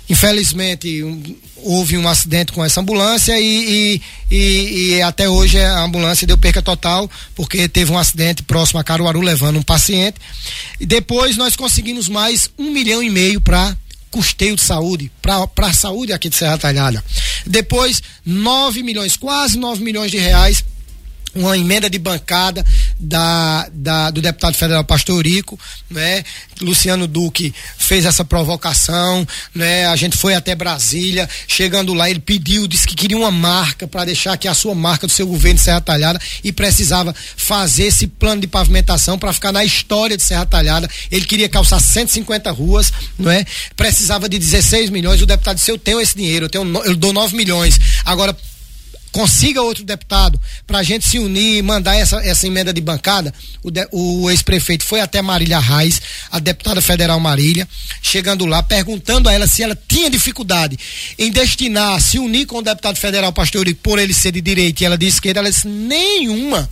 infelizmente um, houve um acidente com essa ambulância e, e, e, e, até hoje a ambulância deu perca total porque teve um acidente próximo a Caruaru levando um paciente e depois nós conseguimos mais um milhão e meio para custeio de saúde, para a saúde aqui de Serra Talhada. Depois, 9 milhões, quase 9 milhões de reais uma emenda de bancada da, da, do deputado federal Pastor Rico, né? Luciano Duque fez essa provocação, né? A gente foi até Brasília, chegando lá ele pediu, disse que queria uma marca para deixar aqui a sua marca do seu governo de Serra Talhada e precisava fazer esse plano de pavimentação para ficar na história de Serra Talhada. Ele queria calçar 150 ruas, não é? Precisava de 16 milhões. O deputado disse: "Eu tenho esse dinheiro, eu tenho eu dou 9 milhões. Agora consiga outro deputado para a gente se unir e mandar essa, essa emenda de bancada. O, o ex-prefeito foi até Marília Reis, a deputada federal Marília, chegando lá, perguntando a ela se ela tinha dificuldade em destinar, se unir com o deputado federal Pastor por ele ser de direita e ela de esquerda. Ela disse: nenhuma.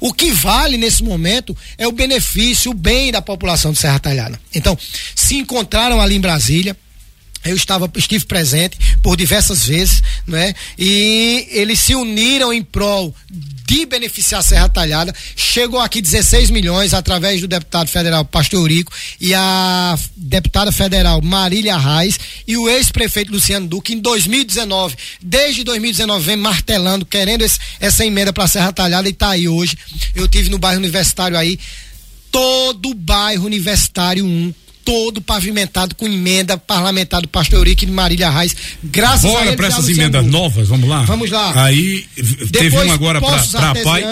O que vale nesse momento é o benefício, o bem da população de Serra Talhada. Então, se encontraram ali em Brasília eu estava, estive presente por diversas vezes, né? E eles se uniram em prol de beneficiar a Serra Talhada. Chegou aqui 16 milhões através do deputado federal Pastor Eurico e a deputada federal Marília Reis e o ex-prefeito Luciano Duque em 2019. Desde 2019 vem martelando, querendo esse, essa emenda para a Serra Talhada e está aí hoje. Eu tive no bairro universitário aí, todo o bairro universitário 1 todo pavimentado com emenda parlamentar do Pastor Eurico e de Marília Reis. Graças Bora a Bora para essas emendas novas, vamos lá? Vamos lá. Aí teve um agora para pai.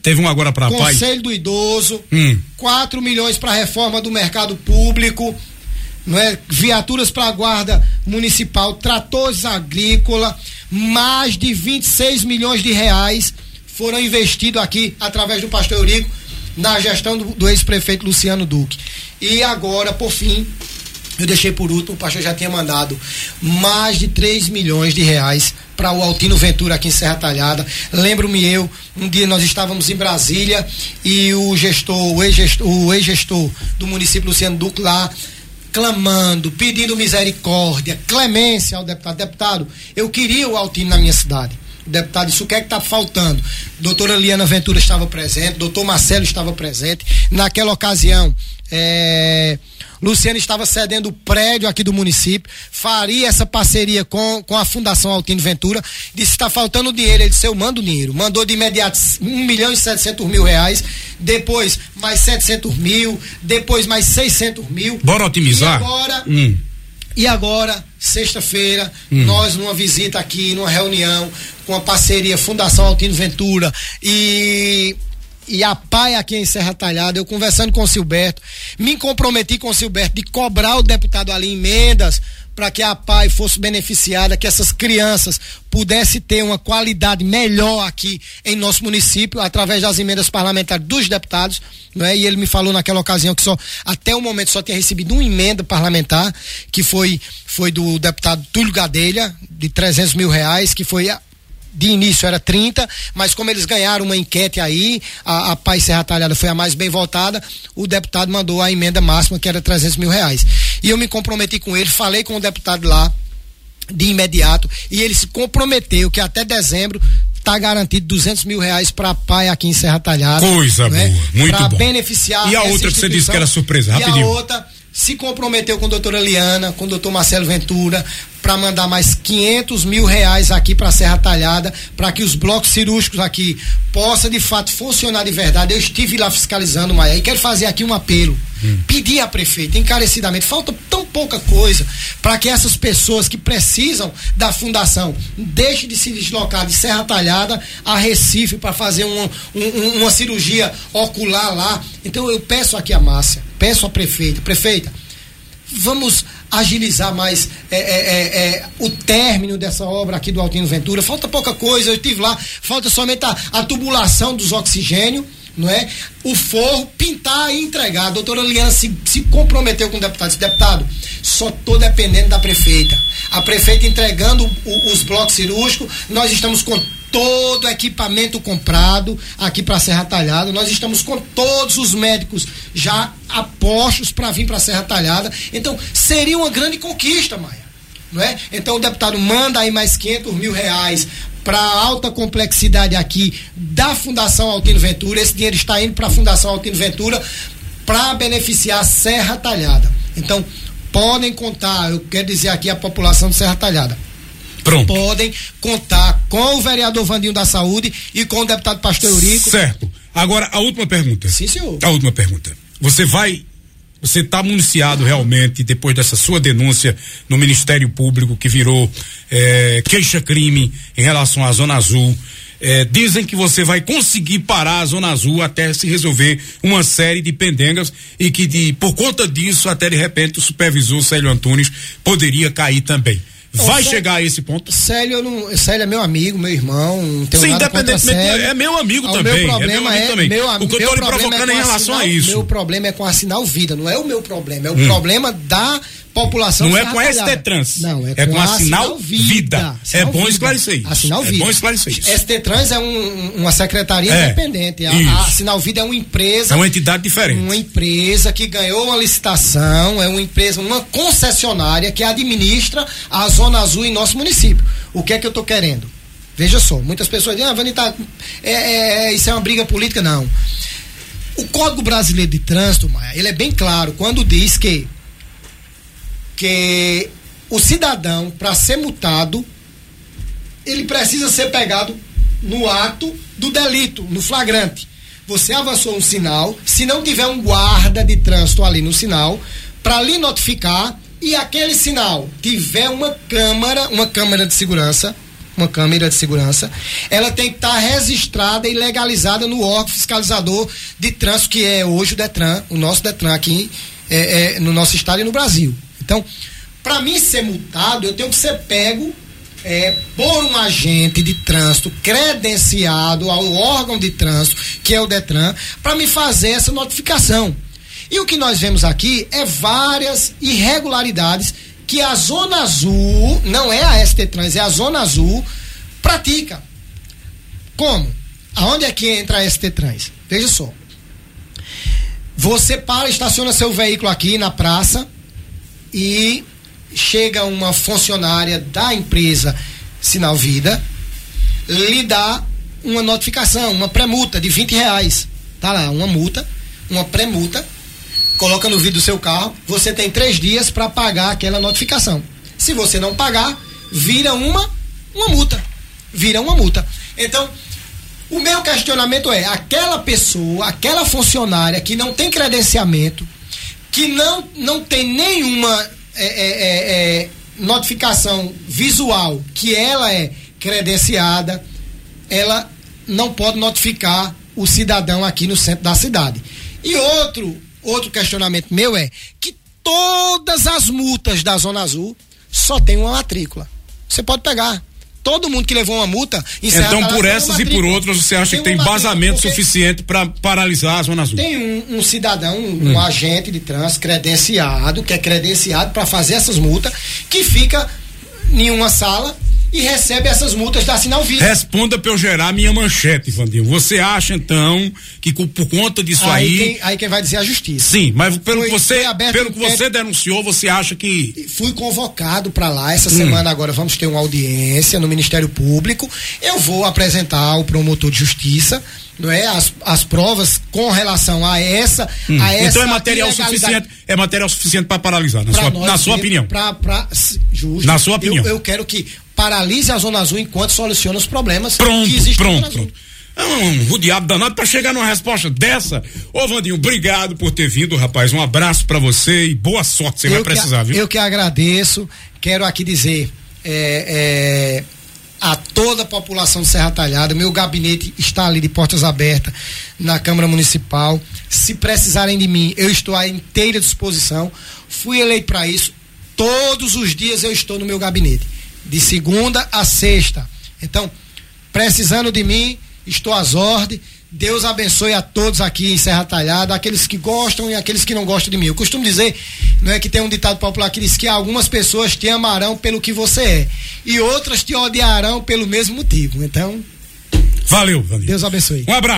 Teve um agora para pai. Conselho do Idoso. Hum. 4 milhões para reforma do mercado público. Não é? Viaturas para a guarda municipal, tratores agrícola, mais de 26 milhões de reais foram investidos aqui através do Pastor Eurico na gestão do, do ex-prefeito Luciano Duque. E agora, por fim, eu deixei por último, o pastor já tinha mandado mais de 3 milhões de reais para o Altino Ventura aqui em Serra Talhada. Lembro-me eu, um dia nós estávamos em Brasília e o gestor, o ex-gestor, ex-gestor do município Luciano Duque lá clamando, pedindo misericórdia, clemência ao deputado. Deputado, eu queria o Altino na minha cidade. Deputado disse: o que é que está faltando? Doutora Liana Ventura estava presente, doutor Marcelo estava presente. Naquela ocasião, é, Luciano estava cedendo o prédio aqui do município, faria essa parceria com, com a Fundação Altino Ventura, disse está faltando dinheiro, ele disse eu mando dinheiro, mandou de imediato 1 milhão e 700 mil reais, depois mais 700 mil, depois mais 600 mil. Bora otimizar? E agora, hum. E agora sexta-feira, hum. nós numa visita aqui, numa reunião com a parceria Fundação Altino Ventura e e a PAI aqui em Serra Talhada, eu conversando com o Silberto, me comprometi com o Silberto de cobrar o deputado ali emendas para que a PAI fosse beneficiada, que essas crianças pudessem ter uma qualidade melhor aqui em nosso município, através das emendas parlamentares dos deputados, não é? E ele me falou naquela ocasião que só, até o momento, só tinha recebido uma emenda parlamentar, que foi, foi do deputado Túlio Gadelha, de 300 mil reais, que foi de início era 30, mas como eles ganharam uma enquete aí, a, a Paz Serra Talhada foi a mais bem votada, o deputado mandou a emenda máxima que era 300 mil reais. E eu me comprometi com ele, falei com o deputado lá de imediato e ele se comprometeu que até dezembro está garantido 200 mil reais para a PAI aqui em Serra Talhada. Coisa né? boa, muito pra bom. beneficiar E a outra que você disse que era surpresa, rapidinho. E a outra se comprometeu com a doutora Liana, com o doutor Marcelo Ventura, para mandar mais 500 mil reais aqui para Serra Talhada, para que os blocos cirúrgicos aqui possam de fato funcionar de verdade. Eu estive lá fiscalizando, Maia, e quero fazer aqui um apelo. Hum. Pedir à prefeita encarecidamente, falta tão pouca coisa para que essas pessoas que precisam da fundação deixem de se deslocar de Serra Talhada a Recife para fazer um, um, uma cirurgia ocular lá. Então eu peço aqui a Márcia, peço à prefeita, prefeita, vamos agilizar mais é, é, é, é, o término dessa obra aqui do Altino Ventura. Falta pouca coisa, eu estive lá, falta somente a, a tubulação dos oxigênio, não é? O forro, pintar e entregar. A doutora Liana se, se comprometeu com o deputado. Esse deputado, só estou dependendo da prefeita. A prefeita entregando o, os blocos cirúrgicos, nós estamos com todo o equipamento comprado aqui para Serra Talhada. Nós estamos com todos os médicos já apostos para vir para Serra Talhada. Então, seria uma grande conquista, Maia. Não é? Então, o deputado manda aí mais 500 mil reais para alta complexidade aqui da Fundação Altino Ventura. Esse dinheiro está indo para a Fundação Altino Ventura para beneficiar a Serra Talhada. Então, podem contar, eu quero dizer aqui a população de Serra Talhada. Pronto. Podem contar com o vereador Vandinho da Saúde e com o deputado Pastor Eurico. Certo. Agora, a última pergunta. Sim, senhor. A última pergunta. Você vai você está municiado realmente depois dessa sua denúncia no Ministério Público que virou é, queixa-crime em relação à Zona Azul. É, dizem que você vai conseguir parar a Zona Azul até se resolver uma série de pendengas e que de, por conta disso até de repente o supervisor Célio Antunes poderia cair também. Vai chegar a esse ponto? Célio, não, Célio é meu amigo, meu irmão, não tenho Sim, independentemente, é meu amigo o também. Meu problema é, meu é, também. o que eu lhe provocando é em relação a isso. Meu problema é com a sinal vida, não é o meu problema, é o hum. problema da população. Não é com a ST Trans. Não, é, é com, com, a Sinal Vida. vida. Sinal é bom vida. esclarecer isso. A Sinal Vida. É bom esclarecer isso. ST Trans é um, uma secretaria é, independente. A, a, Sinal Vida é uma empresa. É uma entidade diferente. Uma empresa que ganhou uma licitação, é uma empresa, uma concessionária que administra a Zona Azul em nosso município. O que é que eu estou querendo? Veja só, muitas pessoas dizem, ah, Vani, tá, é, é, é, isso é uma briga política. Não. O Código Brasileiro de Trânsito, Maia, ele é bem claro quando diz que que o cidadão, para ser multado, ele precisa ser pegado no ato do delito, no flagrante. Você avançou um sinal, se não tiver um guarda de trânsito ali no sinal, para lhe notificar e aquele sinal tiver uma câmera, uma câmera de segurança, uma câmera de segurança, ela tem que estar tá registrada e legalizada no órgão fiscalizador de trânsito que é hoje o Detran, o nosso Detran aqui é, é, no nosso estado e no Brasil. Então, para mim ser multado, eu tenho que ser pego é, por um agente de trânsito credenciado ao órgão de trânsito, que é o Detran, para me fazer essa notificação. E o que nós vemos aqui é várias irregularidades que a Zona Azul, não é a ST Trans, é a Zona Azul, pratica. Como? Aonde é que entra a ST Trans? Veja só. Você para, estaciona seu veículo aqui na praça, e chega uma funcionária da empresa Sinal Vida, lhe dá uma notificação, uma pré-multa de 20 reais. Tá lá, uma multa, uma pré-multa, coloca no vidro do seu carro, você tem três dias para pagar aquela notificação. Se você não pagar, vira uma, uma multa. Vira uma multa. Então, o meu questionamento é: aquela pessoa, aquela funcionária que não tem credenciamento, que não, não tem nenhuma é, é, é, é, notificação visual que ela é credenciada, ela não pode notificar o cidadão aqui no centro da cidade. E outro, outro questionamento meu é que todas as multas da Zona Azul só tem uma matrícula. Você pode pegar todo mundo que levou uma multa. Então, por essas e por outras, você acha tem que tem embasamento suficiente para paralisar a Zona Azul? Tem um, um cidadão, um, hum. um, agente de trânsito credenciado, que é credenciado para fazer essas multas, que fica em uma sala e recebe essas multas da Sinal Vida. Responda para eu gerar minha manchete, Vandinho. Você acha então que por conta disso aí. Aí quem, aí quem vai dizer é a justiça. Sim, mas pelo, foi, que, você, pelo que você denunciou, você acha que. Fui convocado para lá essa hum. semana agora. Vamos ter uma audiência no Ministério Público. Eu vou apresentar ao promotor de justiça não é as, as provas com relação a essa hum. a essa então é material suficiente é material suficiente para paralisar na, sua, na sua opinião pra, pra, justo, na sua opinião eu, eu, quero que paralise a zona azul enquanto soluciona os problemas pronto, que existem pronto, pronto. É um, um diabo danado para chegar numa resposta dessa. Ô, Vandinho, obrigado por ter vindo, rapaz. Um abraço para você e boa sorte. Você eu vai precisar, viu? Eu que agradeço. Quero aqui dizer. É, é, a toda a população de Serra Talhada. Meu gabinete está ali de portas abertas na Câmara Municipal. Se precisarem de mim, eu estou à inteira disposição. Fui eleito para isso. Todos os dias eu estou no meu gabinete, de segunda a sexta. Então, precisando de mim, estou às ordens. Deus abençoe a todos aqui em Serra Talhada, aqueles que gostam e aqueles que não gostam de mim. Eu costumo dizer, não é que tem um ditado popular que diz que algumas pessoas te amarão pelo que você é e outras te odiarão pelo mesmo motivo. Então, valeu, valeu. Deus abençoe. Um abraço.